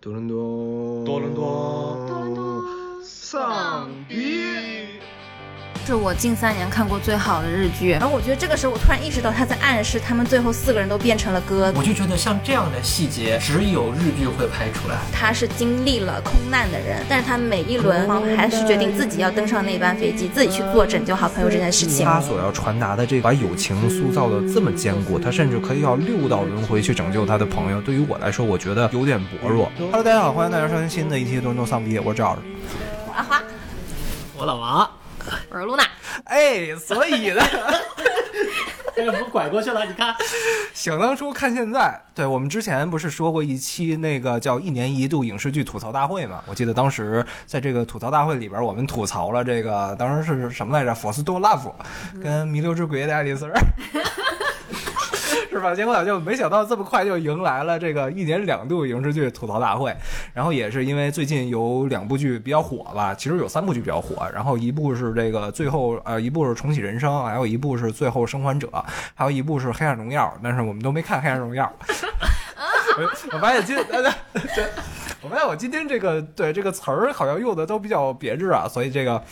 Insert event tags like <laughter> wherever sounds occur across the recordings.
多伦多，多伦多是我近三年看过最好的日剧，然后我觉得这个时候我突然意识到他在暗示他们最后四个人都变成了鸽子。我就觉得像这样的细节，只有日剧会拍出来。他是经历了空难的人，但是他每一轮还是决定自己要登上那班飞机，自己去做拯救好朋友这件事情。他所要传达的这把友情塑造的这么坚固，他甚至可以要六道轮回去拯救他的朋友。对于我来说，我觉得有点薄弱。Hello，大家好，欢迎大家收听新的一期《多伦多丧逼》，我是赵老师。我阿花，我老王，我是露娜。哎，所以呢，<laughs> 哎，我们拐过去了，你看，想当初看现在，对我们之前不是说过一期那个叫一年一度影视剧吐槽大会嘛？我记得当时在这个吐槽大会里边，我们吐槽了这个当时是什么来着？《佛斯多拉夫》跟《弥留之鬼》的爱丽丝儿。是吧？结果就没想到这么快就迎来了这个一年两度影视剧吐槽大会，然后也是因为最近有两部剧比较火吧，其实有三部剧比较火，然后一部是这个最后呃，一部是重启人生，还有一部是最后生还者，还有一部是黑暗荣耀，但是我们都没看黑暗荣耀。<laughs> 我我发现今对对，我发现我今天这个对这个词儿好像用的都比较别致啊，所以这个。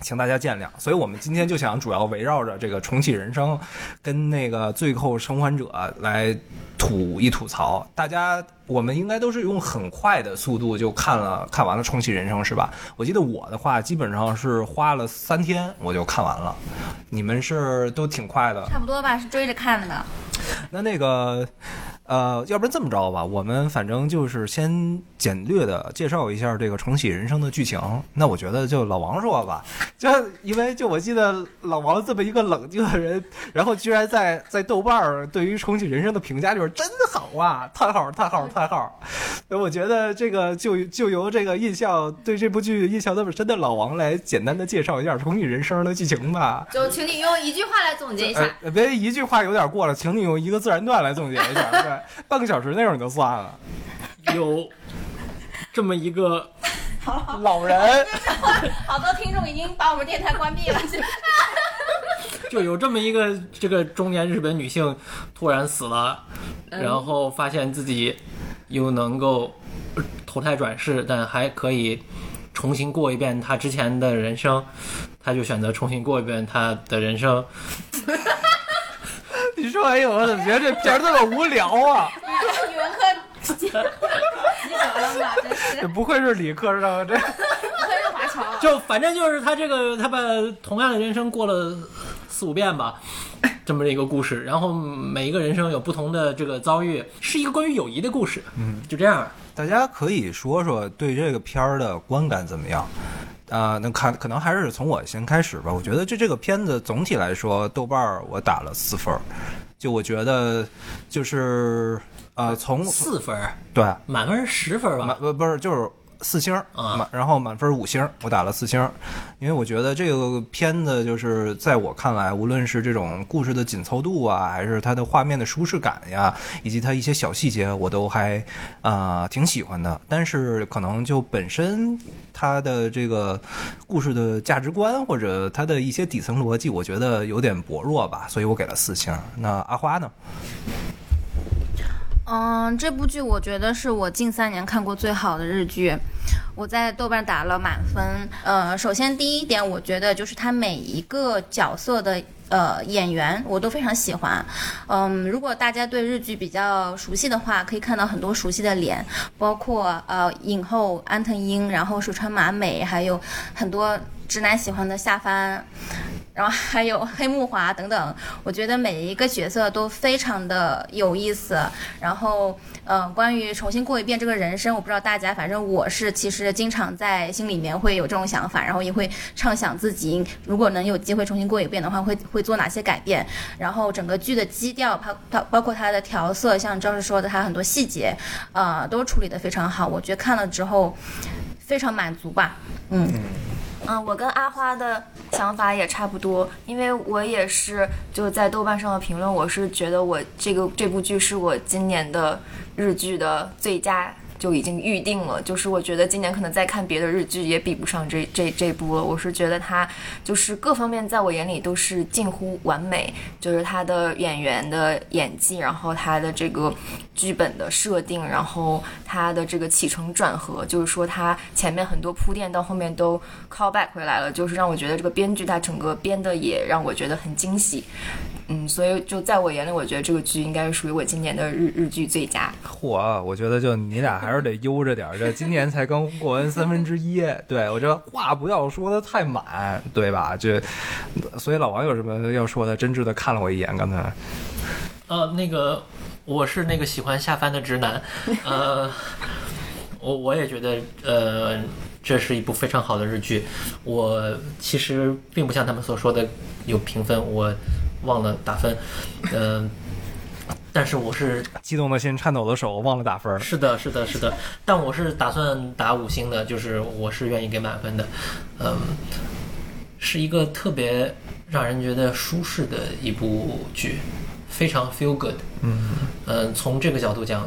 请大家见谅，所以我们今天就想主要围绕着这个重启人生，跟那个最后生还者来吐一吐槽。大家，我们应该都是用很快的速度就看了看完了重启人生，是吧？我记得我的话基本上是花了三天我就看完了，你们是都挺快的，差不多吧，是追着看的。那那个。呃，要不然这么着吧，我们反正就是先简略的介绍一下这个重启人生的剧情。那我觉得就老王说吧，就因为就我记得老王这么一个冷静的人，然后居然在在豆瓣儿对于重启人生的评价就是真好啊，叹号叹号叹号。那我觉得这个就就由这个印象对这部剧印象那么深的老王来简单的介绍一下重启人生的剧情吧。就请你用一句话来总结一下。呃，别一句话有点过了，请你用一个自然段来总结一下。对。半个小时那种就算了，有这么一个老人，<laughs> 好多听众已经把我们电台关闭了。<laughs> 就有这么一个这个中年日本女性突然死了，然后发现自己又能够投胎转世，但还可以重新过一遍她之前的人生，她就选择重新过一遍她的人生。<laughs> 你说完以后，我怎么觉得这片儿这么无聊啊？语文课及格了吗？这不愧是理科生，这不愧是华侨。就反正就是他这个，他把同样的人生过了四五遍吧，这么一个故事。然后每一个人生有不同的这个遭遇，是一个关于友谊的故事。嗯，就这样。大家可以说说对这个片儿的观感怎么样？啊，那看可能还是从我先开始吧。我觉得这这个片子总体来说，豆瓣儿我打了四分儿。就我觉得，就是呃，从四分儿对，满分十分吧？满不不是就是四星然后满分五星，我打了四星。因为我觉得这个片子就是在我看来，无论是这种故事的紧凑度啊，还是它的画面的舒适感呀，以及它一些小细节，我都还啊挺喜欢的。但是可能就本身它的这个故事的价值观或者它的一些底层逻辑，我觉得有点薄弱吧，所以我给了四星。那阿花呢？嗯，这部剧我觉得是我近三年看过最好的日剧，我在豆瓣打了满分。呃，首先第一点，我觉得就是它每一个角色的呃演员我都非常喜欢。嗯，如果大家对日剧比较熟悉的话，可以看到很多熟悉的脸，包括呃影后安藤樱，然后水川麻美，还有很多直男喜欢的夏帆。然后还有黑木华等等，我觉得每一个角色都非常的有意思。然后，呃，关于重新过一遍这个人生，我不知道大家，反正我是其实经常在心里面会有这种想法，然后也会畅想自己如果能有机会重新过一遍的话，会会做哪些改变。然后整个剧的基调，包包包括它的调色，像赵师说的，它很多细节，呃，都处理得非常好。我觉得看了之后非常满足吧，嗯，嗯我跟阿花的想法也差不多，因为我也是就在豆瓣上的评论，我是觉得我这个这部剧是我今年的日剧的最佳就已经预定了。就是我觉得今年可能再看别的日剧也比不上这这这部了。我是觉得它就是各方面在我眼里都是近乎完美，就是它的演员的演技，然后它的这个剧本的设定，然后它的这个起承转合，就是说它前面很多铺垫到后面都 call back 回来了，就是让我觉得这个编剧他整个编的也让我觉得很惊喜。嗯，所以就在我眼里，我觉得这个剧应该是属于我今年的日日剧最佳。嚯，我觉得就你俩还是得悠着点儿，这今年才刚过完三分之一，对我这话不要说的太满，对吧？这，所以老王有什么要说的？真挚的看了我一眼，刚才。呃，那个我是那个喜欢下饭的直男，呃，我我也觉得，呃，这是一部非常好的日剧。我其实并不像他们所说的有评分，我忘了打分，嗯、但是我是激动的心，颤抖的手，忘了打分儿。是的，是的，是的，但我是打算打五星的，就是我是愿意给满分的，嗯，是一个特别让人觉得舒适的一部剧，非常 feel good，嗯，嗯，从这个角度讲。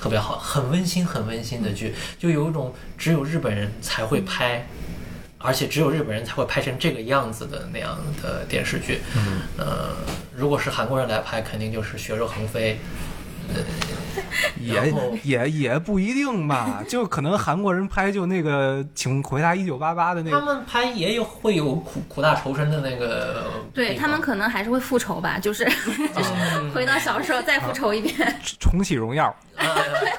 特别好，很温馨，很温馨的剧，就有一种只有日本人才会拍，而且只有日本人才会拍成这个样子的那样的电视剧。嗯，呃，如果是韩国人来拍，肯定就是血肉横飞。也也也不一定吧，就可能韩国人拍就那个，请回答一九八八的那个，他们拍也有会有苦苦大仇深的那个，对他们可能还是会复仇吧，就是 <laughs> 就是回到小时候再复仇一遍。<laughs> 重启荣耀。哎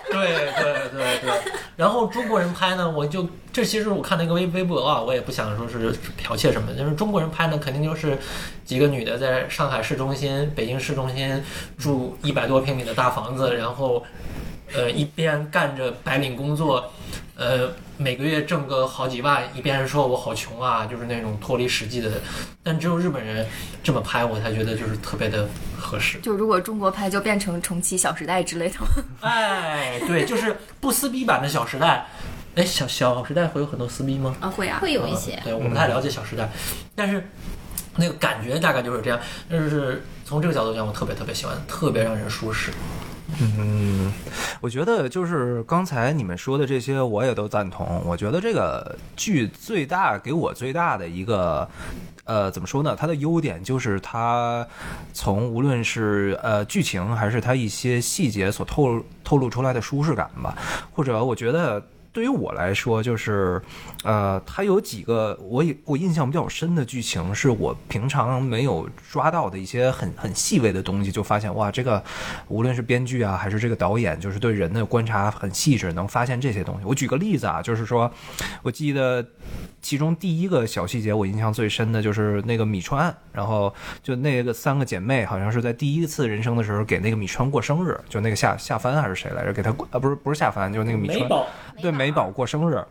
对对对对。然后中国人拍呢，我就这其实我看那个微微博啊，我也不想说是剽窃什么，就是中国人拍呢，肯定就是几个女的在上海市中心、北京市中心住一百多平米的大房子，然后呃一边干着白领工作。呃，每个月挣个好几万，一边说我好穷啊，就是那种脱离实际的。但只有日本人这么拍，我才觉得就是特别的合适。就如果中国拍，就变成重启《小时代》之类的。哎，对，就是不撕逼版的《小时代》。哎，小小时代会有很多撕逼吗？啊，会啊，会有一些。对，我不太了解《小时代》，但是那个感觉大概就是这样。就是从这个角度讲，我特别特别喜欢，特别让人舒适。嗯，我觉得就是刚才你们说的这些，我也都赞同。我觉得这个剧最大给我最大的一个，呃，怎么说呢？它的优点就是它从无论是呃剧情还是它一些细节所透透露出来的舒适感吧，或者我觉得。对于我来说，就是，呃，它有几个我也我印象比较深的剧情，是我平常没有抓到的一些很很细微的东西，就发现哇，这个无论是编剧啊，还是这个导演，就是对人的观察很细致，能发现这些东西。我举个例子啊，就是说，我记得其中第一个小细节，我印象最深的就是那个米川，然后就那个三个姐妹，好像是在第一次人生的时候给那个米川过生日，就那个夏夏帆还是谁来着，给他过啊不是不是夏帆，就是那个米川。对美宝过生日，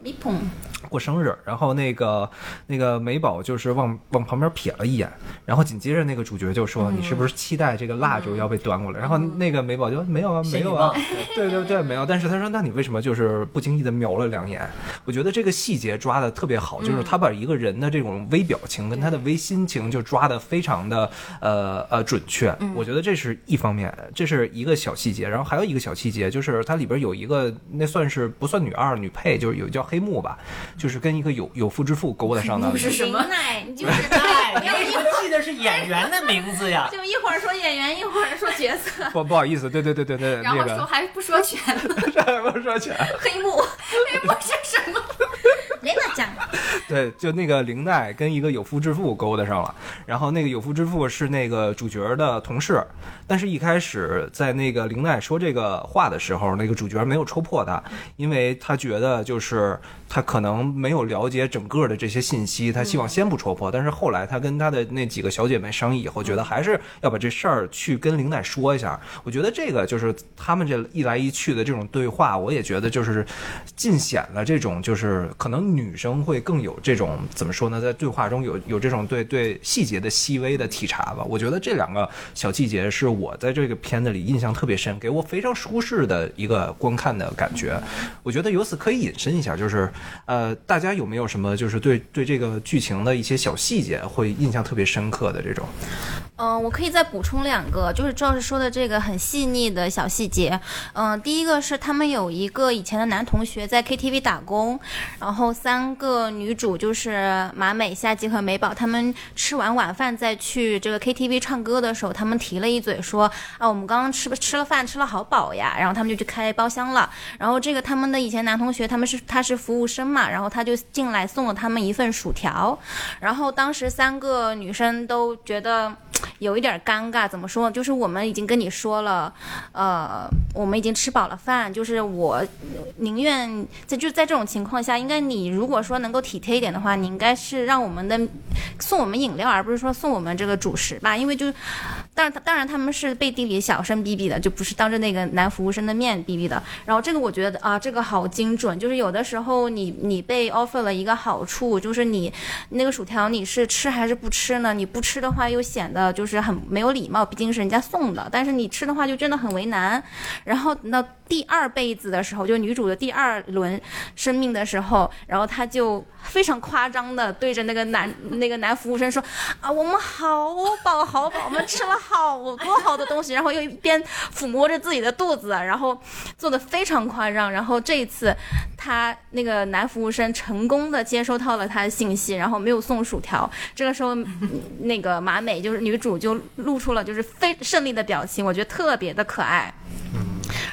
过生日，然后那个那个美宝就是往往旁边瞥了一眼，然后紧接着那个主角就说：“你是不是期待这个蜡烛要被端过来？”然后那个美宝就没有啊，没有啊，对对对，没有。但是他说：“那你为什么就是不经意的瞄了两眼？”我觉得这个细节抓的特别好，就是他把一个人的这种微表情跟他的微心情就抓的非常的呃呃准确。我觉得这是一方面，这是一个小细节。然后还有一个小细节就是它里边有一个那算是不算女二女配，就是有叫黑幕吧，就是跟一个有有夫之妇勾搭上的。是什么林奈，你就是哎，没有一你怎么记得是演员的名字呀？就一会儿说演员，一会儿说角色，不不好意思，对对对对对，然后那个说还不说全了。不说全。黑幕，黑幕是什么？雷娜讲，对，就那个林奈跟一个有夫之妇勾搭上了，然后那个有夫之妇是那个主角的同事，但是一开始在那个林奈说这个话的时候，那个主角没有戳破他，因为他觉得就是他可能没有了解整个的这些信息，他希望先不戳破，但是后来他跟他的那几个小姐妹商议以后，觉得还是要把这事儿去跟林奈说一下。我觉得这个就是他们这一来一去的这种对话，我也觉得就是尽显了这种就是可能女生会更有这种怎么说呢，在对话中有有这种对对细节的细微的体察吧。我觉得这两个小细节是我在这个片子里印象特别深，给我非常舒适的一个观看的感觉。我觉得由此可以引申一下，就是呃，大家有没有什么就是对对这个剧情的一些小细节会印象特别深刻的这种？嗯，我可以再补充两个，就是赵老师说的这个很细腻的小细节。嗯，第一个是他们有一个以前的男同学在 KTV 打工，然后三个女主就是马美、夏姬和美宝，他们吃完晚饭再去这个 KTV 唱歌的时候，他们提了一嘴说啊，我们刚刚吃吃了饭，吃了好饱呀，然后他们就去开包厢了。然后这个他们的以前男同学，他们是他是服务生嘛，然后他就进来送了他们一份薯条，然后当时三个女生都觉得。有一点尴尬，怎么说？就是我们已经跟你说了，呃，我们已经吃饱了饭，就是我宁愿在就在这种情况下，应该你如果说能够体贴一点的话，你应该是让我们的送我们饮料，而不是说送我们这个主食吧？因为就，当然当然他们是背地里小声逼逼的，就不是当着那个男服务生的面逼逼的。然后这个我觉得啊，这个好精准，就是有的时候你你被 offer 了一个好处，就是你那个薯条你是吃还是不吃呢？你不吃的话又显得。就是很没有礼貌，毕竟是人家送的。但是你吃的话就真的很为难。然后那第二辈子的时候，就女主的第二轮生命的时候，然后她就非常夸张的对着那个男那个男服务生说：“啊，我们好饱好饱，我们吃了好多好多东西。”然后又一边抚摸着自己的肚子，然后做的非常夸张。然后这一次，他那个男服务生成功的接收到了他的信息，然后没有送薯条。这个时候，那个马美就是女主就露出了就是非胜利的表情，我觉得特别的可爱。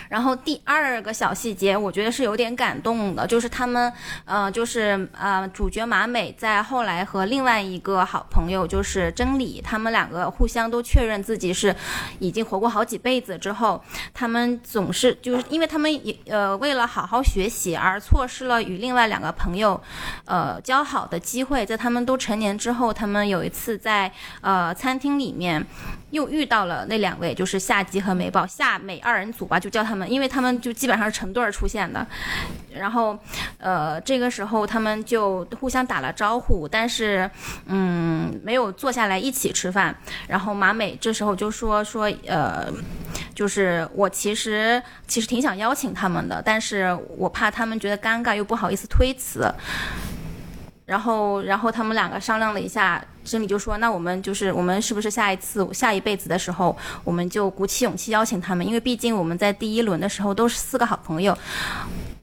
然后第二个小细节，我觉得是有点感动的，就是他们，呃，就是呃，主角马美在后来和另外一个好朋友，就是真理，他们两个互相都确认自己是已经活过好几辈子之后，他们总是就是因为他们也呃为了好好学习而错失了与另外两个朋友，呃交好的机会，在他们都成年之后，他们有一次在呃餐厅里面。又遇到了那两位，就是夏姬和美宝，夏美二人组吧，就叫他们，因为他们就基本上是成对出现的。然后，呃，这个时候他们就互相打了招呼，但是，嗯，没有坐下来一起吃饭。然后马美这时候就说说，呃，就是我其实其实挺想邀请他们的，但是我怕他们觉得尴尬，又不好意思推辞。然后，然后他们两个商量了一下，经理就说：“那我们就是我们是不是下一次下一辈子的时候，我们就鼓起勇气邀请他们？因为毕竟我们在第一轮的时候都是四个好朋友，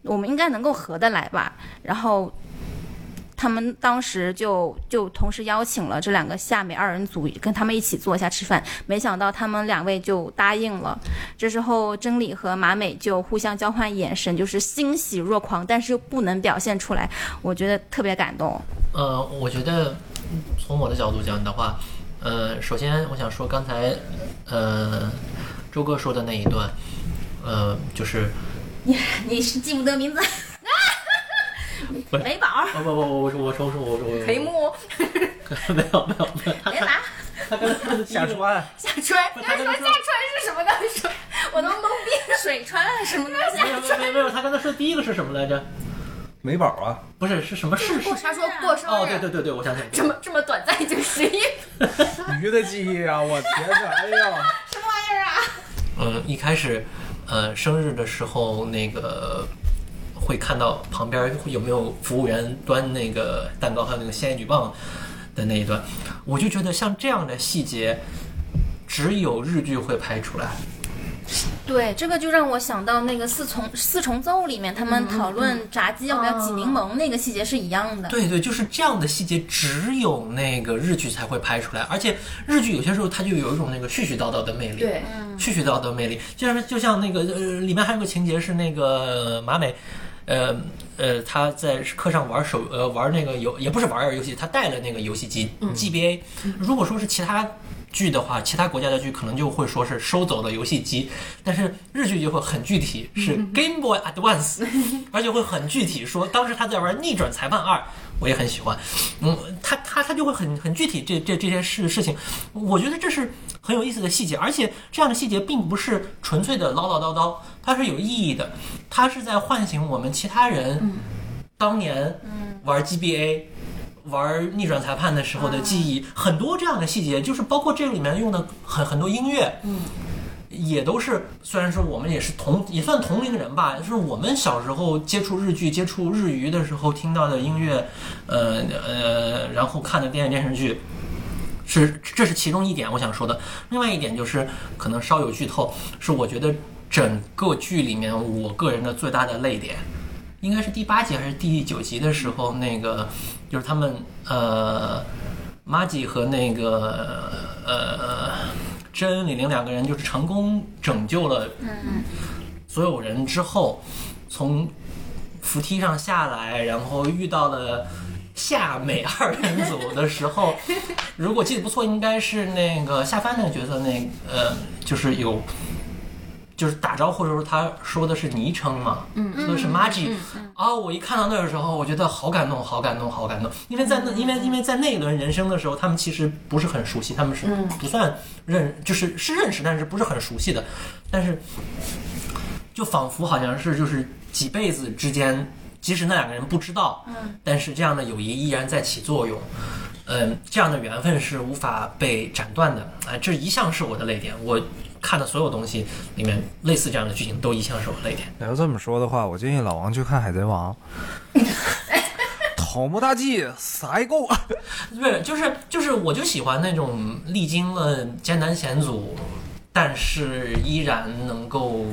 我们应该能够合得来吧？”然后。他们当时就就同时邀请了这两个夏美二人组跟他们一起坐下吃饭，没想到他们两位就答应了。这时候真理和马美就互相交换眼神，就是欣喜若狂，但是又不能表现出来，我觉得特别感动。呃，我觉得从我的角度讲的话，呃，首先我想说刚才呃周哥说的那一段，呃，就是你你是记不得名字。<laughs> 美宝，不不不，我我说我说我说我说裴木，<laughs> 没有没有没有，别拿，他刚才说下川，下川，他说下川是什么东西？我都懵逼，水川什么东西？没有没有没有，他刚才说第一个是什么来着？美宝啊，不是是什么事？他说过生日。哦对对对对，我想起来，这么这么短暂就十一，<laughs> 鱼的记忆啊！我天哪，哎呀，什么玩意儿啊？嗯，一开始，呃，生日的时候那个。会看到旁边有没有服务员端那个蛋糕，还有那个仙女棒的那一段，我就觉得像这样的细节，只有日剧会拍出来。对，这个就让我想到那个四重四重奏里面他们讨论炸鸡要不要挤柠檬那个细节是一样的。对对，就是这样的细节，只有那个日剧才会拍出来，而且日剧有些时候它就有一种那个絮絮叨叨的魅力。对，絮絮叨叨的魅力，就是就像那个呃，里面还有个情节是那个马美。呃呃，他在课上玩手呃玩那个游也不是玩游戏，他带了那个游戏机 GBA。如果说是其他剧的话，其他国家的剧可能就会说是收走了游戏机，但是日剧就会很具体是 Game Boy Advance，<laughs> 而且会很具体说当时他在玩逆转裁判二。我也很喜欢，嗯，他他他就会很很具体这这这些事事情，我觉得这是很有意思的细节，而且这样的细节并不是纯粹的唠唠叨叨，它是有意义的，它是在唤醒我们其他人当年玩 GBA 玩逆转裁判的时候的记忆，很多这样的细节，就是包括这个里面用的很很多音乐，嗯。也都是，虽然说我们也是同也算同龄人吧，就是我们小时候接触日剧、接触日语的时候听到的音乐，呃呃，然后看的电影电视剧，是这是其中一点我想说的。另外一点就是可能稍有剧透，是我觉得整个剧里面我个人的最大的泪点，应该是第八集还是第九集的时候，那个就是他们呃，马吉和那个呃真恩李玲两个人就是成功拯救了所有人之后，从扶梯上下来，然后遇到了夏美二人组的时候，<laughs> 如果记得不错，应该是那个夏帆那个角色，那呃，就是有。就是打招呼的时候，他说的是昵称嘛，嗯，说的是 Maggie，啊，我一看到那个时候，我觉得好感动，好感动，好感动，因为在那，因为因为在那一轮人生的时候，他们其实不是很熟悉，他们是不算认，就是是认识，但是不是很熟悉的，但是就仿佛好像是就是几辈子之间，即使那两个人不知道，嗯，但是这样的友谊依然在起作用，嗯，这样的缘分是无法被斩断的，哎，这一向是我的泪点，我看的所有东西里面，类似这样的剧情都一向是我泪点。要这么说的话，我建议老王去看《海贼王》。<laughs> 头目大计撒够，<laughs> 对，就是就是，我就喜欢那种历经了艰难险阻，但是依然能够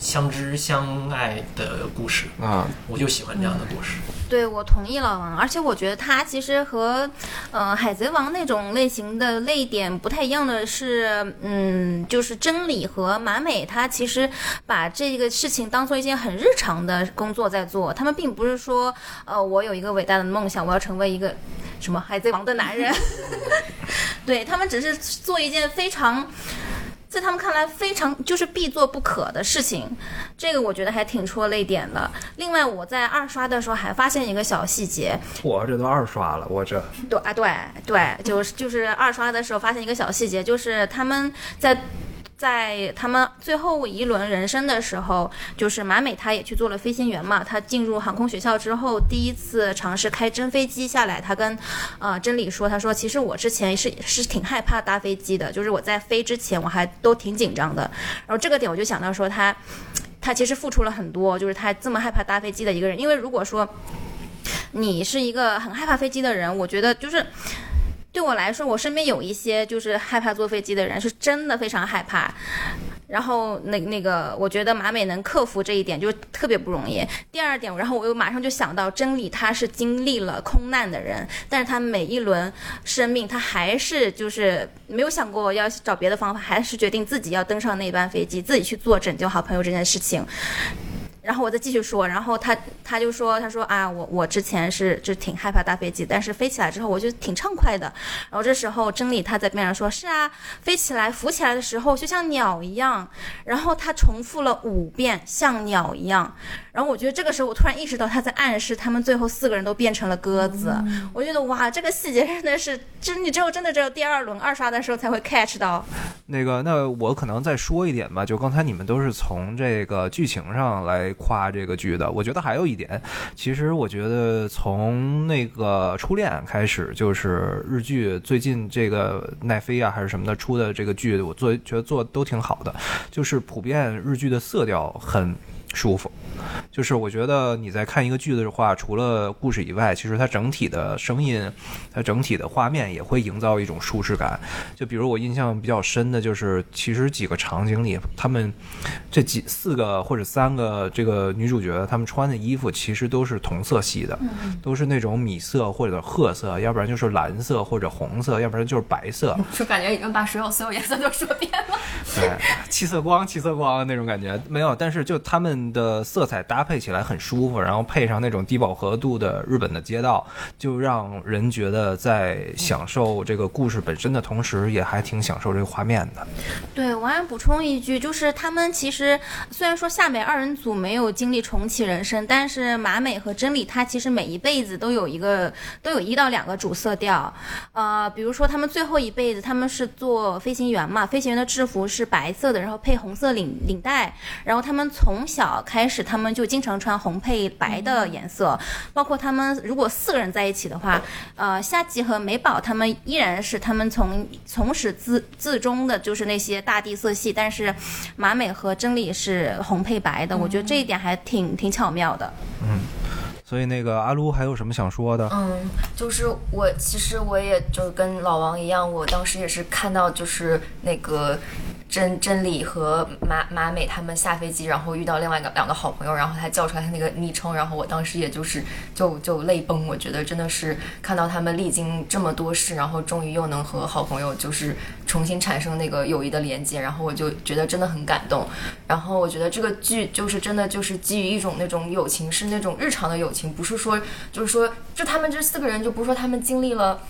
相知相爱的故事啊，我就喜欢这样的故事。对，我同意老王，而且我觉得他其实和，呃，海贼王那种类型的泪点不太一样的是，嗯，就是真理和马美，他其实把这个事情当做一件很日常的工作在做，他们并不是说，呃，我有一个伟大的梦想，我要成为一个什么海贼王的男人，<laughs> 对他们只是做一件非常。在他们看来非常就是必做不可的事情，这个我觉得还挺戳泪点的。另外，我在二刷的时候还发现一个小细节，我这都二刷了，我这对啊对对，就是就是二刷的时候发现一个小细节，就是他们在。在他们最后一轮人生的时候，就是马美，他也去做了飞行员嘛。他进入航空学校之后，第一次尝试开真飞机下来。他跟，呃，真理说，他说，其实我之前是是挺害怕搭飞机的，就是我在飞之前我还都挺紧张的。然后这个点我就想到说，他，他其实付出了很多，就是他这么害怕搭飞机的一个人。因为如果说你是一个很害怕飞机的人，我觉得就是。对我来说，我身边有一些就是害怕坐飞机的人，是真的非常害怕。然后那那个，我觉得马美能克服这一点，就特别不容易。第二点，然后我又马上就想到真理，他是经历了空难的人，但是他每一轮生命，他还是就是没有想过要找别的方法，还是决定自己要登上那班飞机，自己去做拯救好朋友这件事情。然后我再继续说，然后他他就说，他说啊，我我之前是就挺害怕搭飞机，但是飞起来之后我就挺畅快的。然后这时候真理他在边上说，是啊，飞起来浮起来的时候就像鸟一样。然后他重复了五遍，像鸟一样。然后我觉得这个时候我突然意识到他在暗示他们最后四个人都变成了鸽子。我觉得哇，这个细节真的是，就是你只有真的只有第二轮二刷的时候才会 catch 到。那个，那我可能再说一点吧，就刚才你们都是从这个剧情上来夸这个剧的，我觉得还有一点，其实我觉得从那个初恋开始，就是日剧最近这个奈飞啊还是什么的出的这个剧，我做觉得做都挺好的，就是普遍日剧的色调很。舒服，就是我觉得你在看一个剧的话，除了故事以外，其实它整体的声音，它整体的画面也会营造一种舒适感。就比如我印象比较深的就是，其实几个场景里，他们这几四个或者三个这个女主角，她们穿的衣服其实都是同色系的，都是那种米色或者褐色，要不然就是蓝色或者红色，要不然就是白色。就感觉已经把所有所有颜色都说遍了。对，七色光，七色光那种感觉没有，但是就他们。的色彩搭配起来很舒服，然后配上那种低饱和度的日本的街道，就让人觉得在享受这个故事本身的同时，也还挺享受这个画面的。对，我还补充一句，就是他们其实虽然说夏美二人组没有经历重启人生，但是马美和真理他其实每一辈子都有一个都有一到两个主色调。呃，比如说他们最后一辈子他们是做飞行员嘛，飞行员的制服是白色的，然后配红色领领带，然后他们从小。开始，他们就经常穿红配白的颜色，包括他们如果四个人在一起的话，呃，夏季和美宝他们依然是他们从从始至至终的就是那些大地色系，但是马美和真理是红配白的，我觉得这一点还挺挺巧妙的。嗯。所以那个阿撸还有什么想说的？嗯，就是我其实我也就跟老王一样，我当时也是看到就是那个真真理和马马美他们下飞机，然后遇到另外一个两个好朋友，然后他叫出来他那个昵称，然后我当时也就是就就泪崩。我觉得真的是看到他们历经这么多事，然后终于又能和好朋友就是重新产生那个友谊的连接，然后我就觉得真的很感动。然后我觉得这个剧就是真的就是基于一种那种友情，是那种日常的友情，不是说就是说就他们这四个人就不是说他们经历了。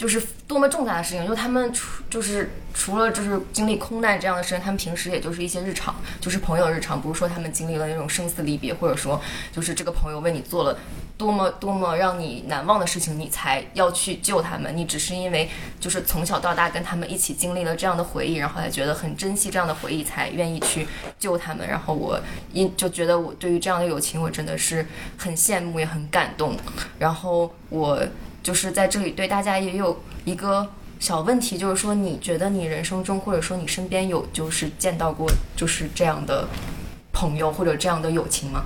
就是多么重大的事情，就他们除就是除了就是经历空难这样的事情，他们平时也就是一些日常，就是朋友日常，不是说他们经历了那种生死离别，或者说就是这个朋友为你做了多么多么让你难忘的事情，你才要去救他们。你只是因为就是从小到大跟他们一起经历了这样的回忆，然后才觉得很珍惜这样的回忆，才愿意去救他们。然后我因就觉得我对于这样的友情，我真的是很羡慕，也很感动。然后我。就是在这里对大家也有一个小问题，就是说，你觉得你人生中或者说你身边有就是见到过就是这样的朋友或者这样的友情吗？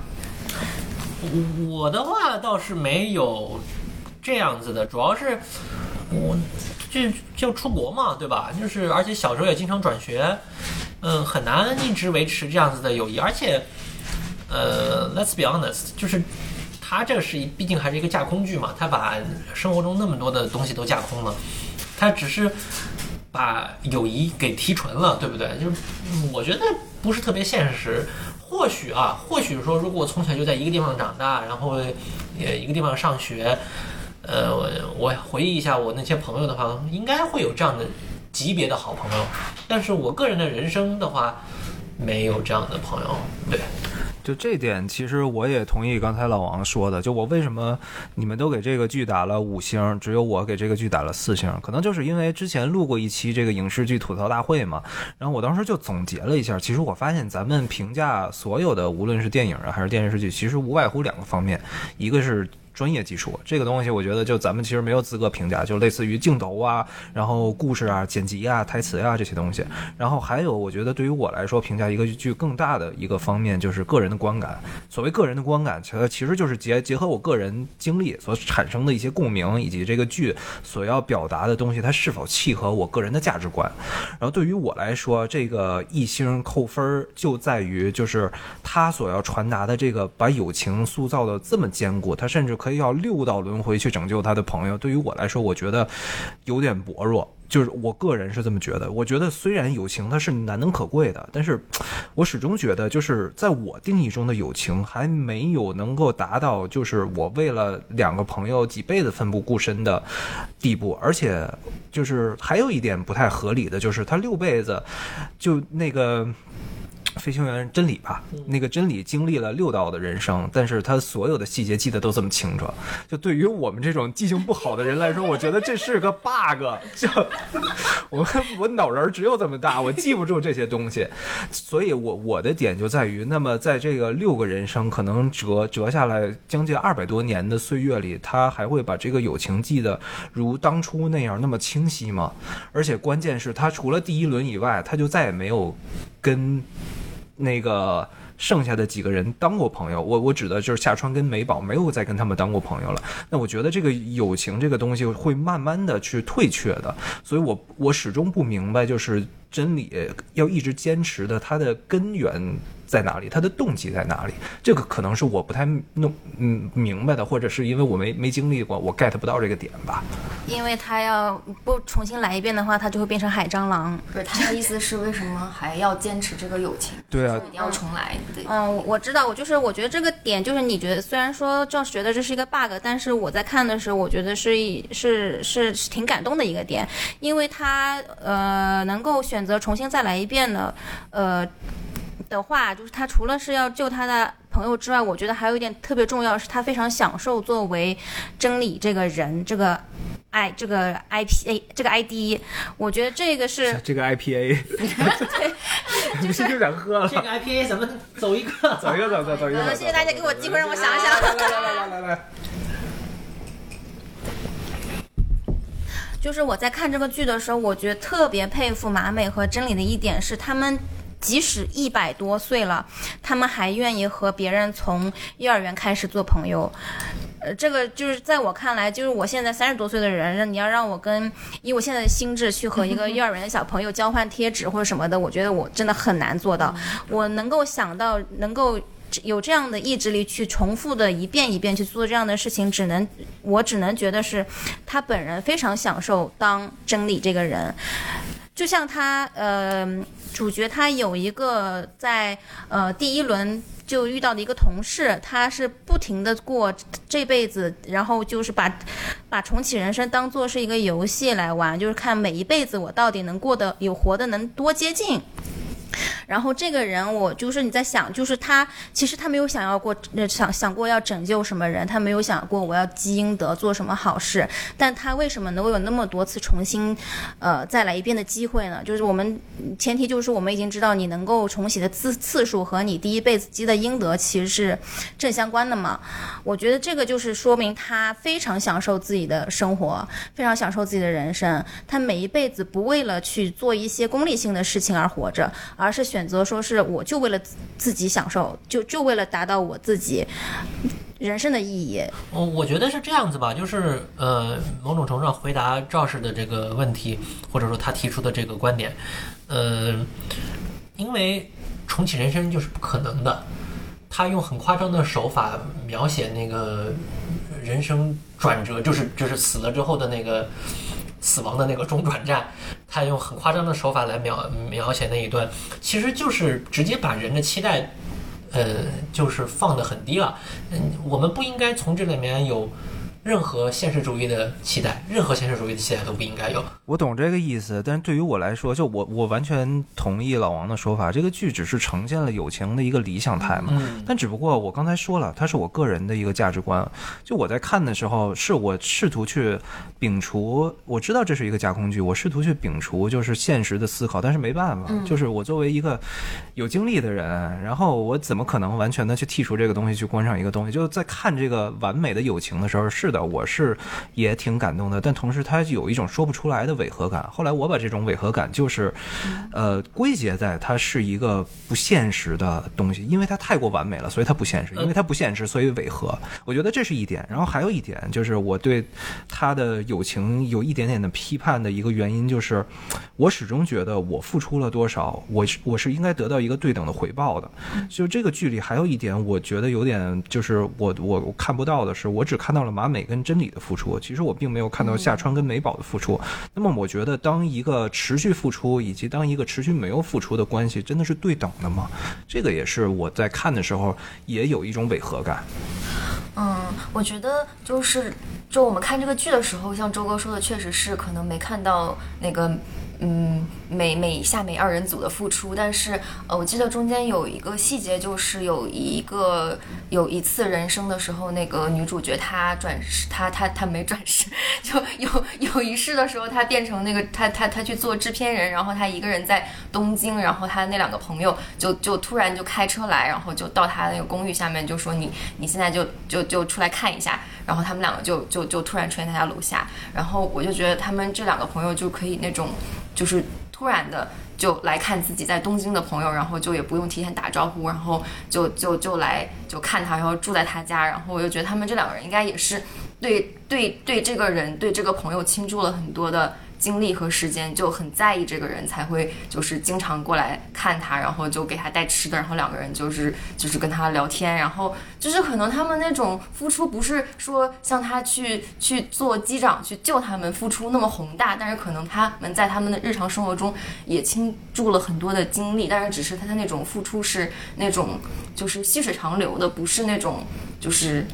我的话倒是没有这样子的，主要是我就就出国嘛，对吧？就是而且小时候也经常转学，嗯，很难一直维持这样子的友谊，而且呃，Let's be honest，就是。他这个是一，毕竟还是一个架空剧嘛，他把生活中那么多的东西都架空了，他只是把友谊给提纯了，对不对？就是我觉得不是特别现实。或许啊，或许说，如果我从小就在一个地方长大，然后也一个地方上学，呃，我我回忆一下我那些朋友的话，应该会有这样的级别的好朋友。但是我个人的人生的话，没有这样的朋友，对。就这点，其实我也同意刚才老王说的。就我为什么你们都给这个剧打了五星，只有我给这个剧打了四星？可能就是因为之前录过一期这个影视剧吐槽大会嘛。然后我当时就总结了一下，其实我发现咱们评价所有的，无论是电影啊还是电视剧，其实无外乎两个方面，一个是。专业技术这个东西，我觉得就咱们其实没有资格评价，就类似于镜头啊，然后故事啊、剪辑啊、台词啊这些东西。然后还有，我觉得对于我来说，评价一个剧更大的一个方面就是个人的观感。所谓个人的观感，其实其实就是结结合我个人经历所产生的一些共鸣，以及这个剧所要表达的东西，它是否契合我个人的价值观。然后对于我来说，这个一星扣分就在于，就是他所要传达的这个把友情塑造的这么坚固，他甚至。可以要六道轮回去拯救他的朋友，对于我来说，我觉得有点薄弱。就是我个人是这么觉得。我觉得虽然友情它是难能可贵的，但是我始终觉得，就是在我定义中的友情还没有能够达到，就是我为了两个朋友几辈子奋不顾身的地步。而且，就是还有一点不太合理的就是，他六辈子就那个。飞行员真理吧，那个真理经历了六道的人生，但是他所有的细节记得都这么清楚。就对于我们这种记性不好的人来说，我觉得这是个 bug。就我我脑仁只有这么大，我记不住这些东西。所以我我的点就在于，那么在这个六个人生可能折折下来将近二百多年的岁月里，他还会把这个友情记得如当初那样那么清晰吗？而且关键是，他除了第一轮以外，他就再也没有跟。那个剩下的几个人当过朋友，我我指的就是夏川跟美宝没有再跟他们当过朋友了。那我觉得这个友情这个东西会慢慢的去退却的，所以我我始终不明白，就是真理要一直坚持的它的根源。在哪里？他的动机在哪里？这个可能是我不太弄嗯明白的，或者是因为我没没经历过，我 get 不到这个点吧。因为他要不重新来一遍的话，他就会变成海蟑螂。不是他的意思是为什么还要坚持这个友情？对啊，一定要重来。对，嗯，我知道，我就是我觉得这个点就是你觉得虽然说赵是觉得这是一个 bug，但是我在看的时候，我觉得是是是挺感动的一个点，因为他呃能够选择重新再来一遍的，呃。的话，就是他除了是要救他的朋友之外，我觉得还有一点特别重要，是他非常享受作为真理这个人，这个 i 这个 i p a 这个 i d，我觉得这个是这个 i p a，对，就是有点喝了。这个 i p a 怎么走一个，走一个，走走走一个。谢谢大家给我机会让我想一想。来来来来来。就是我在看这个剧的时候，我觉得特别佩服马美和真理的一点是他们。即使一百多岁了，他们还愿意和别人从幼儿园开始做朋友。呃，这个就是在我看来，就是我现在三十多岁的人，让你要让我跟以我现在的心智去和一个 <laughs> 幼儿园的小朋友交换贴纸或者什么的，我觉得我真的很难做到。我能够想到能够。有这样的意志力去重复的一遍一遍去做这样的事情，只能我只能觉得是他本人非常享受当真理这个人。就像他呃，主角他有一个在呃第一轮就遇到的一个同事，他是不停的过这辈子，然后就是把把重启人生当做是一个游戏来玩，就是看每一辈子我到底能过得有活的能多接近。然后这个人，我就是你在想，就是他其实他没有想要过，想想过要拯救什么人，他没有想过我要积阴德做什么好事，但他为什么能够有那么多次重新，呃，再来一遍的机会呢？就是我们前提就是我们已经知道，你能够重启的次次数和你第一辈子积的阴德其实是正相关的嘛。我觉得这个就是说明他非常享受自己的生活，非常享受自己的人生，他每一辈子不为了去做一些功利性的事情而活着，而是选择说是我就为了自己享受，就就为了达到我自己人生的意义。我我觉得是这样子吧，就是呃，某种程度上回答赵氏的这个问题，或者说他提出的这个观点，呃，因为重启人生就是不可能的，他用很夸张的手法描写那个人生转折，就是就是死了之后的那个。死亡的那个中转站，他用很夸张的手法来描描写那一段，其实就是直接把人的期待，呃，就是放得很低了。嗯，我们不应该从这里面有。任何现实主义的期待，任何现实主义的期待都不应该有。我懂这个意思，但是对于我来说，就我我完全同意老王的说法。这个剧只是呈现了友情的一个理想态嘛。嗯。但只不过我刚才说了，它是我个人的一个价值观。就我在看的时候，是我试图去摒除，我知道这是一个架空剧，我试图去摒除就是现实的思考，但是没办法，就是我作为一个有经历的人，然后我怎么可能完全的去剔除这个东西，去观赏一个东西？就在看这个完美的友情的时候，是。我是也挺感动的，但同时他有一种说不出来的违和感。后来我把这种违和感就是，呃，归结在它是一个不现实的东西，因为它太过完美了，所以它不现实；因为它不现实，所以违和。我觉得这是一点。然后还有一点就是我对他的友情有一点点的批判的一个原因，就是我始终觉得我付出了多少，我是我是应该得到一个对等的回报的。就这个剧里还有一点，我觉得有点就是我我我看不到的是，我只看到了马美。跟真理的付出，其实我并没有看到夏川跟美宝的付出。那么，我觉得当一个持续付出以及当一个持续没有付出的关系，真的是对等的吗？这个也是我在看的时候也有一种违和感。嗯，我觉得就是，就我们看这个剧的时候，像周哥说的，确实是可能没看到那个。嗯，美美夏美二人组的付出，但是呃，我记得中间有一个细节，就是有一个有一次人生的时候，那个女主角她转世，她她她没转世，<laughs> 就有有一世的时候，她变成那个她她她去做制片人，然后她一个人在东京，然后她那两个朋友就就突然就开车来，然后就到她那个公寓下面，就说你你现在就就就出来看一下，然后他们两个就就就突然出现在她楼下，然后我就觉得他们这两个朋友就可以那种。就是突然的就来看自己在东京的朋友，然后就也不用提前打招呼，然后就就就来就看他，然后住在他家，然后我就觉得他们这两个人应该也是对对对这个人对这个朋友倾注了很多的。精力和时间就很在意这个人，才会就是经常过来看他，然后就给他带吃的，然后两个人就是就是跟他聊天，然后就是可能他们那种付出不是说像他去去做机长去救他们付出那么宏大，但是可能他们在他们的日常生活中也倾注了很多的精力，但是只是他的那种付出是那种就是细水长流的，不是那种就是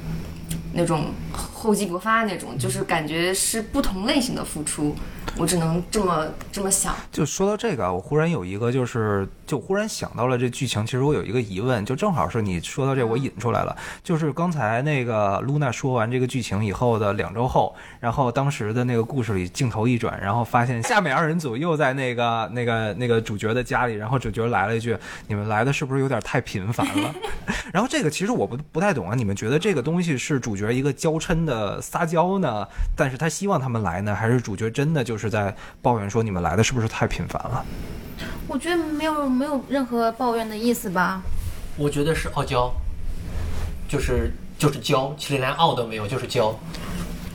那种厚积薄发那种，就是感觉是不同类型的付出。我只能这么这么想。就说到这个，我忽然有一个，就是就忽然想到了这剧情。其实我有一个疑问，就正好是你说到这，我引出来了。就是刚才那个露娜说完这个剧情以后的两周后，然后当时的那个故事里镜头一转，然后发现夏美二人组又在那个那个那个主角的家里，然后主角来了一句：“你们来的是不是有点太频繁了？” <laughs> 然后这个其实我不不太懂啊。你们觉得这个东西是主角一个娇嗔的撒娇呢，但是他希望他们来呢，还是主角真的就是在抱怨说你们来的是不是太频繁了？我觉得没有没有任何抱怨的意思吧。我觉得是傲娇，就是就是娇，其实连傲都没有，就是娇，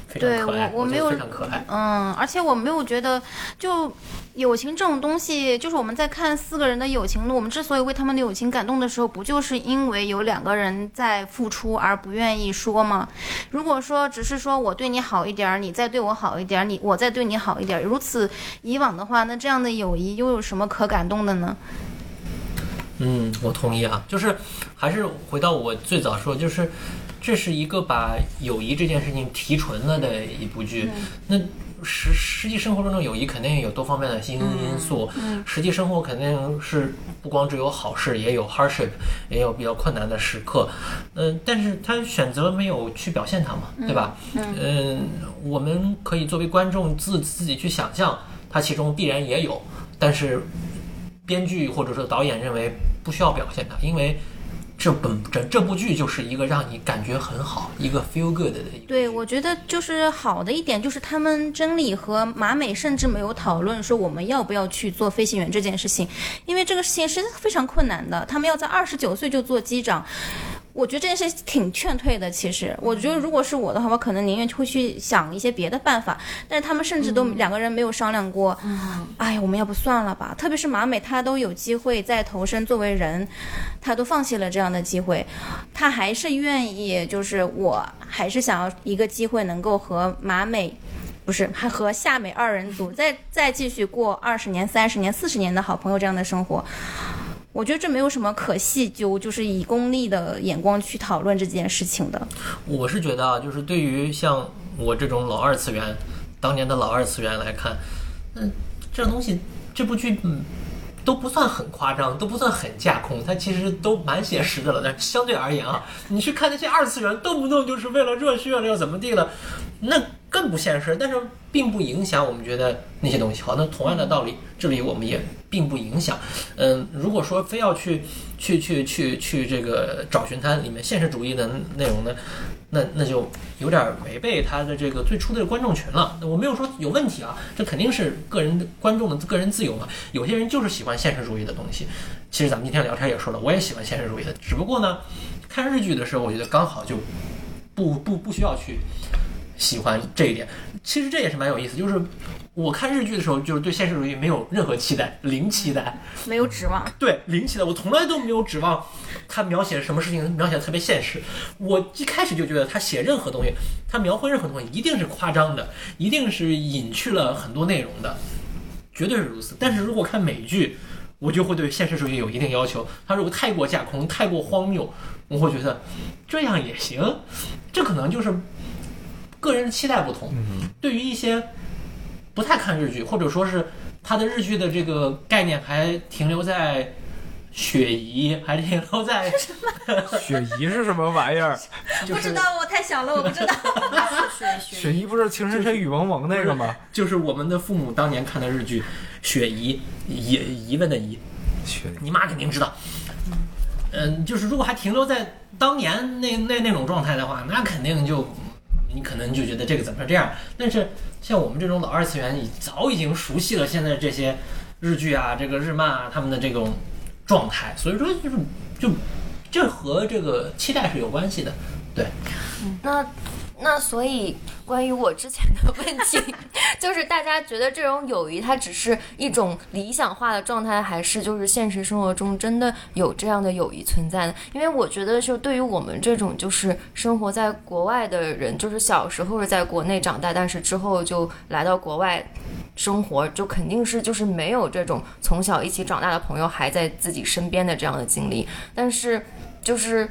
非常对可爱，觉得我我没有非常可爱。嗯，而且我没有觉得，就友情这种东西，就是我们在看四个人的友情，我们之所以为他们的友情感动的时候，不就是因为有两个人在付出而不愿意说吗？如果说只是说我对你好一点儿，你再对我好一点儿，你我再对你好一点儿，如此以往的话，那这样的友谊又有什么可感动的呢？嗯，我同意啊，就是还是回到我最早说，就是这是一个把友谊这件事情提纯了的一部剧。那实实际生活中的友谊肯定有多方面的因因素，实际生活肯定是不光只有好事，也有 hardship，也有比较困难的时刻。嗯、但是他选择没有去表现它嘛，对吧？嗯、我们可以作为观众自自己去想象，它其中必然也有，但是编剧或者说导演认为不需要表现它，因为这本这这部剧就是一个让你感觉很好、一个 feel good 的一个对，我觉得就是好的一点，就是他们真理和马美甚至没有讨论说我们要不要去做飞行员这件事情，因为这个事情是非常困难的，他们要在二十九岁就做机长。我觉得这件事挺劝退的。其实，我觉得如果是我的话，我可能宁愿会去想一些别的办法。但是他们甚至都两个人没有商量过。哎呀，我们要不算了吧？特别是马美，她都有机会再投身作为人，她都放弃了这样的机会，她还是愿意，就是我还是想要一个机会能够和马美。不是，还和夏美二人组再再继续过二十年、三十年、四十年的好朋友这样的生活，我觉得这没有什么可细究，就是以功利的眼光去讨论这件事情的。我是觉得啊，就是对于像我这种老二次元，当年的老二次元来看，嗯，这东西这部剧嗯都不算很夸张，都不算很架空，它其实都蛮写实的了。但相对而言啊，你去看那些二次元，动不动就是为了热血了，要怎么地了，那更不现实。但是并不影响我们觉得那些东西好。那同样的道理，这里我们也并不影响。嗯，如果说非要去去去去去这个找寻它里面现实主义的内容呢，那那就有点违背它的这个最初的观众群了。我没有说有问题啊，这肯定是个人观众的个人自由嘛。有些人就是喜欢现实主义的东西。其实咱们今天聊天也说了，我也喜欢现实主义的，只不过呢，看日剧的时候，我觉得刚好就不不不需要去喜欢这一点。其实这也是蛮有意思，就是我看日剧的时候，就是对现实主义没有任何期待，零期待。没有指望。对，零期待，我从来都没有指望他描写什么事情描写的特别现实。我一开始就觉得他写任何东西，他描绘任何东西一定是夸张的，一定是隐去了很多内容的，绝对是如此。但是如果看美剧，我就会对现实主义有一定要求。他如果太过架空、太过荒谬，我会觉得这样也行。这可能就是个人的期待不同。对于一些不太看日剧，或者说是他的日剧的这个概念还停留在雪姨，还停留在 <laughs> <laughs> 雪姨是什么玩意儿？就是不知道，我太小了，我不知道。<laughs> 雪姨不是情深深雨蒙蒙那个吗？就是我们的父母当年看的日剧《雪姨》，疑疑问的疑，雪姨你妈肯定知道。嗯，就是如果还停留在当年那那那种状态的话，那肯定就你可能就觉得这个怎么是这样。但是像我们这种老二次元，已早已经熟悉了现在这些日剧啊、这个日漫啊他们的这种状态，所以说就是就这和这个期待是有关系的。对，那那所以关于我之前的问题，<laughs> 就是大家觉得这种友谊它只是一种理想化的状态，还是就是现实生活中真的有这样的友谊存在呢？因为我觉得就对于我们这种就是生活在国外的人，就是小时候是在国内长大，但是之后就来到国外。生活就肯定是就是没有这种从小一起长大的朋友还在自己身边的这样的经历，但是就是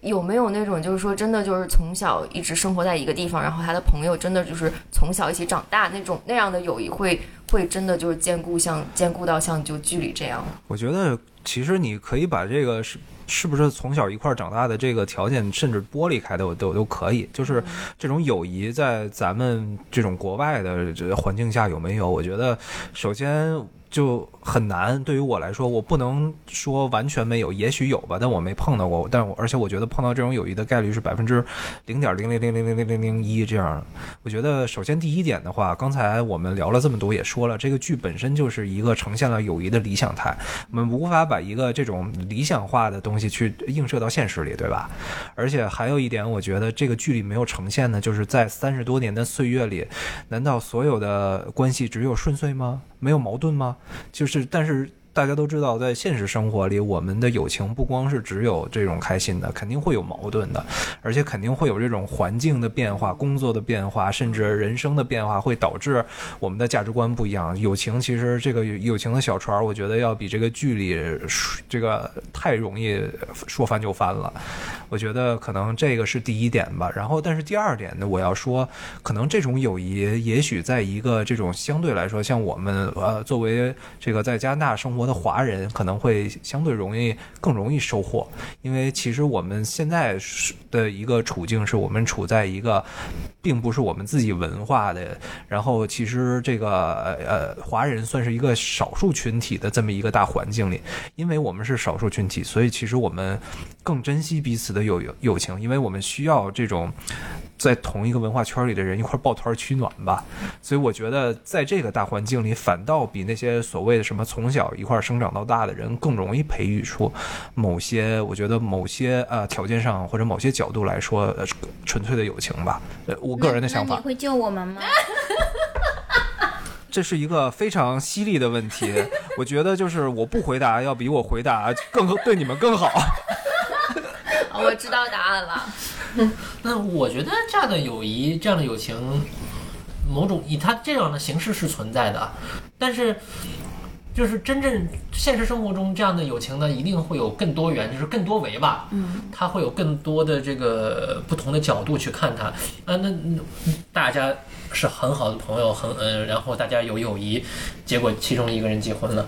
有没有那种就是说真的就是从小一直生活在一个地方，然后他的朋友真的就是从小一起长大那种那样的友谊会会真的就是兼顾像兼顾到像就剧里这样？我觉得其实你可以把这个是是不是从小一块儿长大的这个条件，甚至剥离开的，我都都可以。就是这种友谊在咱们这种国外的这环境下有没有？我觉得首先。就很难。对于我来说，我不能说完全没有，也许有吧，但我没碰到过。但我而且我觉得碰到这种友谊的概率是百分之零点零零零零零零零零一这样。我觉得首先第一点的话，刚才我们聊了这么多，也说了这个剧本身就是一个呈现了友谊的理想态，我们无法把一个这种理想化的东西去映射到现实里，对吧？而且还有一点，我觉得这个剧里没有呈现的，就是在三十多年的岁月里，难道所有的关系只有顺遂吗？没有矛盾吗？就是，但是大家都知道，在现实生活里，我们的友情不光是只有这种开心的，肯定会有矛盾的，而且肯定会有这种环境的变化、工作的变化，甚至人生的变化，会导致我们的价值观不一样。友情其实这个友情的小船，我觉得要比这个距离这个太容易说翻就翻了。我觉得可能这个是第一点吧。然后，但是第二点呢，我要说，可能这种友谊，也许在一个这种相对来说，像我们呃作为这个在加拿大生活的华人，可能会相对容易更容易收获，因为其实我们现在的一个处境是我们处在一个并不是我们自己文化的，然后其实这个呃华人算是一个少数群体的这么一个大环境里，因为我们是少数群体，所以其实我们更珍惜彼此的友友友情，因为我们需要这种在同一个文化圈里的人一块抱团取暖吧。所以我觉得在这个大环境里，反倒比那些所谓的什么从小一块生长到大的人更容易培育出某些，我觉得某些呃条件上或者某些角度来说，呃纯粹的友情吧。呃，我个人的想法那你。会救我们吗？<laughs> 这是一个非常犀利的问题，我觉得就是我不回答要比我回答更对你们更好。<laughs> 哦我知道答案了。<laughs> 那我觉得这样的友谊、这样的友情，某种以它这样的形式是存在的，但是。就是真正现实生活中这样的友情呢，一定会有更多元，就是更多维吧。嗯，它会有更多的这个不同的角度去看它。啊，那那大家是很好的朋友，很嗯，然后大家有友谊，结果其中一个人结婚了，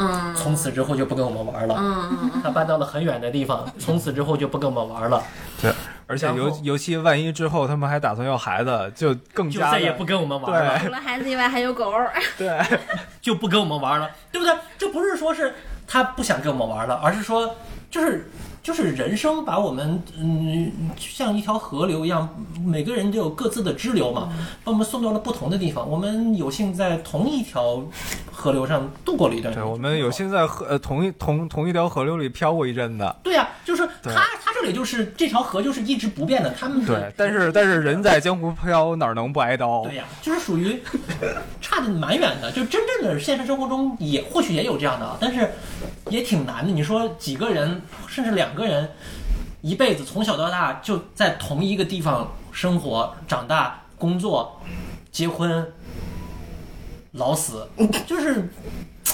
嗯从此之后就不跟我们玩了。嗯嗯他搬到了很远的地方，从此之后就不跟我们玩了，对，而且尤尤其万一之后他们还打算要孩子，就更加就再也不跟我们玩了。除了孩子以外还有狗。<laughs> 对。<laughs> 就不跟我们玩了，对不对？这不是说是他不想跟我们玩了，而是说就是就是人生把我们嗯像一条河流一样，每个人都有各自的支流嘛，把我们送到了不同的地方。我们有幸在同一条河流上度过了一段时对，我们有幸在河呃同一同同一条河流里漂过一阵子。对呀、就是他他这里就是这条河就是一直不变的，他们对，但是但是人在江湖飘，哪能不挨刀？对呀、就是属于 <laughs> 差的蛮远的。就真正的现实生活中也或许也有这样的，啊，但是也挺难的。你说几个人，甚至两两个人，一辈子从小到大就在同一个地方生活、长大、工作、结婚、老死，就是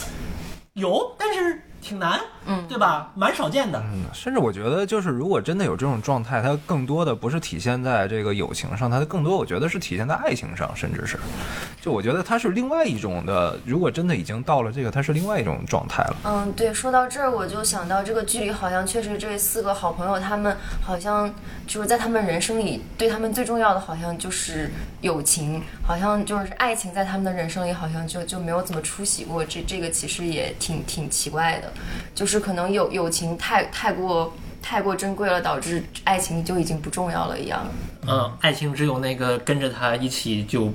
<tsk> 有，但是挺难，嗯对吧？蛮少见的。嗯，甚至我觉得，就是如果真的有这种状态，它更多的不是体现在这个友情上，它更多我觉得是体现在爱情上，甚至是，就我觉得它是另外一种的。如果真的已经到了这个，它是另外一种状态了。嗯，对，说到这儿，我就想到这个剧里好像确实这四个好朋友，他们好像就是在他们人生里，对他们最重要的好像就是友情，好像就是爱情在他们的人生里好像就就没有怎么出席过。这这个其实也挺挺奇怪的，就是可能友友情太太过太过珍贵了，导致爱情就已经不重要了一样。嗯，爱情只有那个跟着他一起就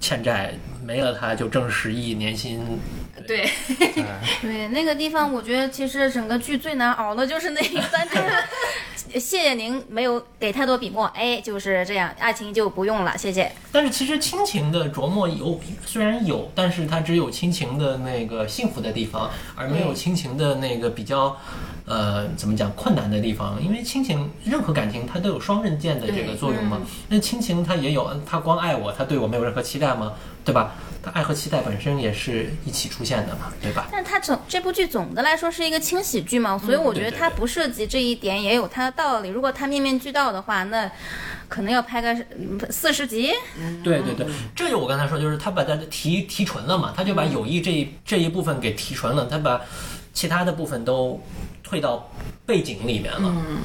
欠债，没了他就挣十亿年薪。对，<laughs> 对，那个地方我觉得其实整个剧最难熬的就是那一段，就 <laughs> 是谢谢您没有给太多笔墨，哎，就是这样，爱情就不用了，谢谢。但是其实亲情的琢磨有，虽然有，但是它只有亲情的那个幸福的地方，而没有亲情的那个比较，呃，怎么讲困难的地方。因为亲情，任何感情它都有双刃剑的这个作用嘛。那亲情它也有，它光爱我，它对我没有任何期待吗？对吧？它爱和期待本身也是一起出现的嘛，对吧？但是它总这部剧总的来说是一个轻喜剧嘛，所以我觉得它不涉及这一点也有它的道理。如果它面面俱到的话，那可能要拍个嗯四十集。对对对，这就我刚才说，就是他把它提提纯了嘛，他就把友谊这一这一部分给提纯了，他把其他的部分都退到背景里面了。嗯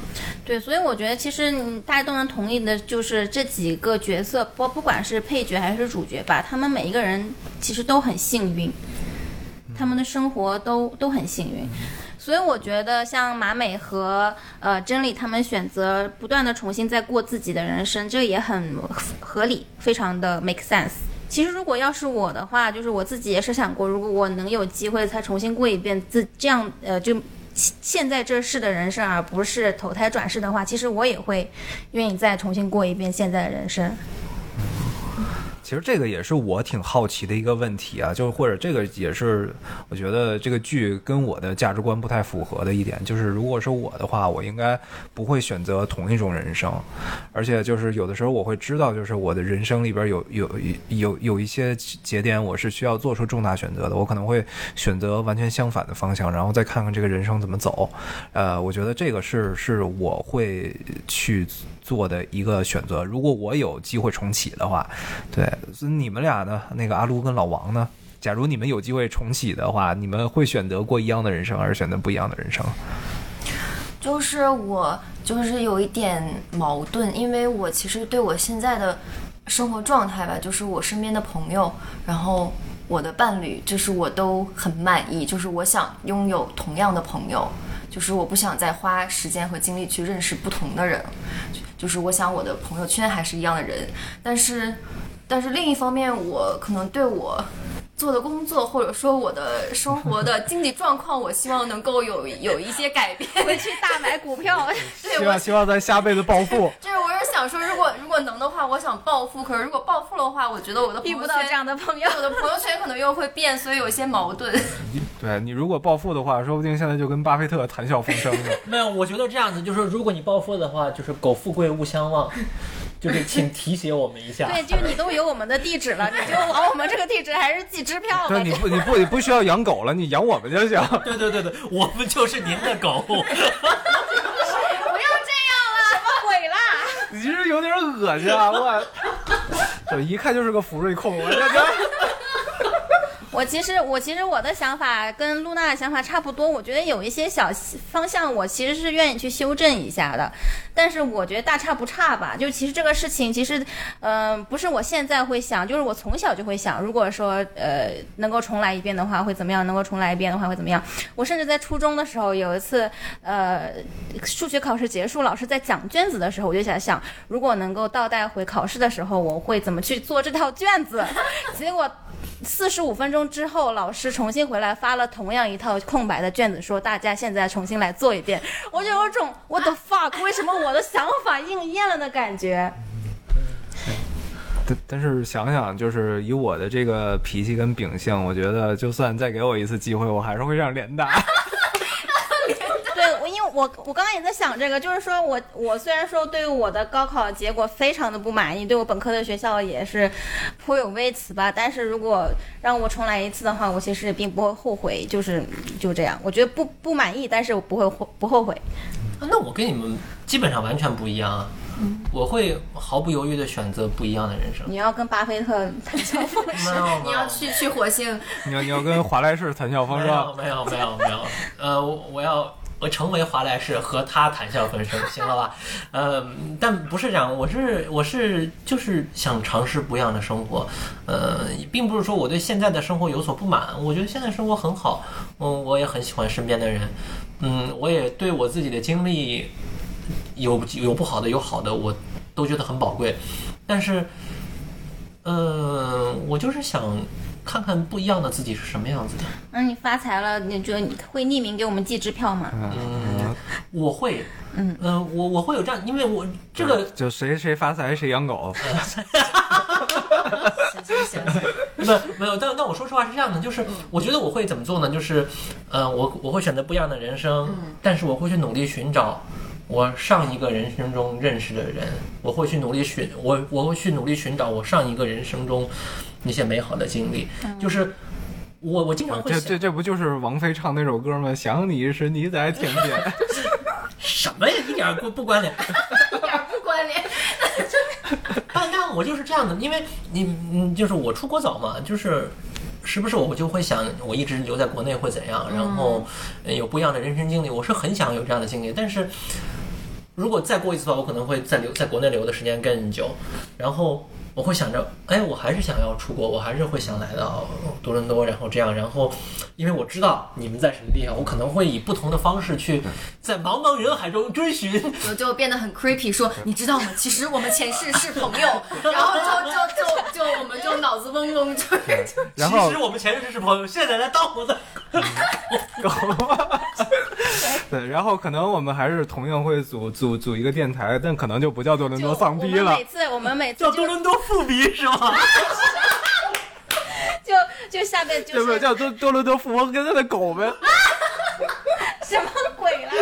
对，所以我觉得其实嗯大家都能同意的，就是这几个角色，不不管是配角还是主角吧，他们每一个人其实都很幸运。他们的生活都都很幸运。所以我觉得像马美和呃真理他们选择不断的重新再过自己的人生，这也很合理，非常的 make sense。其实如果要是我的话，就是我自己也是想过，如果我能有机会再重新过一遍自这样呃就现在这世的人生，而不是投胎转世的话，其实我也会愿意再重新过一遍现在的人生。其实这个也是我挺好奇的一个问题啊，就是或者这个也是我觉得这个剧跟我的价值观不太符合的一点，就是如果是我的话，我应该不会选择同一种人生，而且就是有的时候我会知道，就是我的人生里边有有有有一些节点我是需要做出重大选择的，我可能会选择完全相反的方向，然后再看看这个人生怎么走。呃，我觉得这个是是我会去做的一个选择。如果我有机会重启的话，对。所以你们俩呢？那个阿卢跟老王呢？假如你们有机会重启的话，你们会选择过一样的人生，还是选择不一样的人生？就是我，就是有一点矛盾，因为我其实对我现在的生活状态吧，就是我身边的朋友，然后我的伴侣，就是我都很满意。就是我想拥有同样的朋友，就是我不想再花时间和精力去认识不同的人，就是我想我的朋友圈还是一样的人，但是。但是另一方面，我可能对我做的工作，或者说我的生活的经济状况，我希望能够有有一些改变。<laughs> 回去大买股票，<laughs> 对，希望希望在下辈子暴富。<laughs> 就是我是想说，如果如果能的话，我想暴富。可是如果暴富的话，我觉得我的遇不到这样的朋友，我的朋友圈可能又会变，所以有一些矛盾。对你如果暴富的话，说不定现在就跟巴菲特谈笑风生了。没有，我觉得这样子就是，如果你暴富的话，就是苟富贵勿相忘。就是请提携我们一下。对，就你都有我们的地址了，你就往我们这个地址还是寄支票吧。对，你不，你不，你不需要养狗了，你养我们就行。<laughs> 对对对对，我们就是您的狗。<laughs> 不要这样了，什么鬼啦？你是有点恶心啊！我，<laughs> 这一看就是个福瑞控，我这个。<laughs> 我其实我其实我的想法跟露娜的想法差不多，我觉得有一些小方向我其实是愿意去修正一下的，但是我觉得大差不差吧。就其实这个事情其实，嗯，不是我现在会想，就是我从小就会想，如果说呃能够重来一遍的话会怎么样？能够重来一遍的话会怎么样？我甚至在初中的时候有一次，呃，数学考试结束，老师在讲卷子的时候，我就想想，如果能够倒带回考试的时候，我会怎么去做这套卷子？<laughs> 结果。四十五分钟之后，老师重新回来发了同样一套空白的卷子，说大家现在重新来做一遍。我就有种 What the fuck？为什么我的想法应验了的感觉？<laughs> 但但是想想，就是以我的这个脾气跟秉性，我觉得就算再给我一次机会，我还是会让连打。我我刚刚也在想这个，就是说我我虽然说对我的高考结果非常的不满意，对我本科的学校也是颇有微词吧，但是如果让我重来一次的话，我其实并不会后悔，就是就这样，我觉得不不满意，但是我不会后不后悔。那我跟你们基本上完全不一样啊，我会毫不犹豫的选择不一样的人生。你要跟巴菲特谈笑 <laughs> 风生，你要去去火星，你要你要跟华莱士谈笑风生，没有没有没有，呃，我要。我成为华莱士和他谈笑风生，<laughs> 行了吧？嗯，但不是这样，我是我是就是想尝试不一样的生活，呃，并不是说我对现在的生活有所不满，我觉得现在生活很好，嗯，我也很喜欢身边的人，嗯，我也对我自己的经历有有不好的有好的，我都觉得很宝贵，但是，嗯，我就是想。看看不一样的自己是什么样子的。那你发财了，你觉得你会匿名给我们寄支票吗？嗯，我会。嗯嗯，我我会有这样，因为我这个就谁谁发财谁养狗。<laughs> 行行行没有，但但我说实话是这样的，就是我觉得我会怎么做呢？就是，呃，我我会选择不一样的人生，但是我会去努力寻找我上一个人生中认识的人，我会去努力寻我我会去努力寻找我上一个人生中。那些美好的经历，就是我我经常会这这这不就是王菲唱那首歌吗？想你时你在天边，<laughs> 什么呀？一点不不关联，<laughs> 一点不关联。<laughs> 但但我就是这样的，因为你嗯，就是我出国早嘛，就是时不时我就会想，我一直留在国内会怎样？然后有不一样的人生经历，我是很想有这样的经历。但是如果再过一次的话，我可能会再留在国内留的时间更久，然后。我会想着，哎，我还是想要出国，我还是会想来到多伦多，然后这样，然后因为我知道你们在什么地方，我可能会以不同的方式去在茫茫人海中追寻。我就变得很 creepy，说你知道吗？其实我们前世是朋友，<laughs> 然后就就就就我们就脑子嗡嗡，就是然后其实我们前世是朋友，现在来当我的。<laughs> 对，然后可能我们还是同样会组组组一个电台，但可能就不叫多伦多丧逼了我们每。次我们每次叫多伦多富逼是吗？<laughs> 就就下面就对不对？是叫多多伦多富翁跟他的狗呗。<laughs> 什么鬼啦？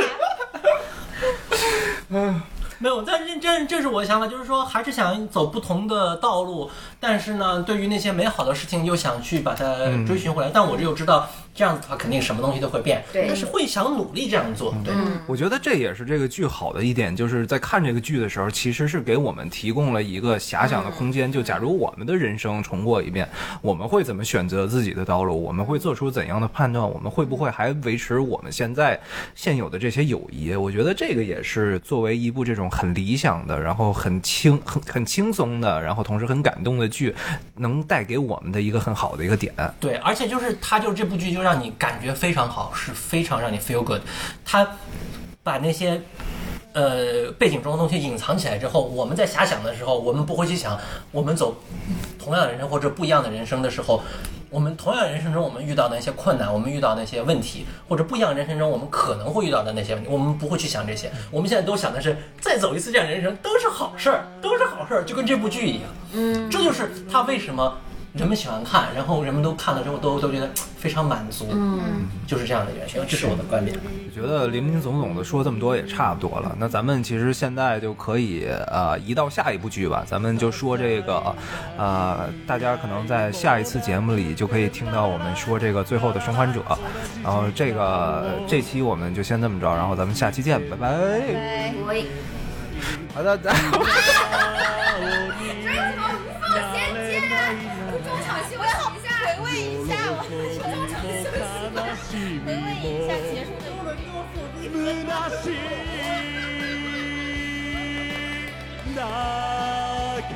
<laughs> 没有，但这这这是我的想法，就是说还是想走不同的道路，但是呢，对于那些美好的事情又想去把它追寻回来。但我又知道这样子的话，肯定什么东西都会变，对但是会想努力这样做。对，我觉得这也是这个剧好的一点，就是在看这个剧的时候，其实是给我们提供了一个遐想的空间。就假如我们的人生重过一遍，我们会怎么选择自己的道路？我们会做出怎样的判断？我们会不会还维持我们现在现有的这些友谊？我觉得这个也是作为一部这种很理想的，然后很轻、很 <laughs> 很轻松的，然后同时很感动的剧，能带给我们的一个很好的一个点。对，而且就是它就是这部剧就让你感觉非常好，是非常让你 feel good。他把那些呃背景中的东西隐藏起来之后，我们在遐想的时候，我们不会去想我们走同样的人生或者不一样的人生的时候。我们同样人生中，我们遇到的那些困难，我们遇到的那些问题，或者不一样的人生中，我们可能会遇到的那些问题，我们不会去想这些。我们现在都想的是，再走一次这样的人生都是好事儿，都是好事儿，就跟这部剧一样。嗯，这就是他为什么人们喜欢看，然后人们都看了之后都都觉得非常满足，嗯，就是这样的原因，这是我的观点。我觉得林林总总的说这么多也差不多了。那咱们其实现在就可以呃移到下一部剧吧，咱们就说这个呃，大家可能在下一次节目里就可以听到我们说这个最后的生还者。然后这个这期我们就先这么着，然后咱们下期见，拜拜。好的，咱。无法衔接，中场休息一下，回味一下，我中场休息一下，回味一下结束的过程。虚だけ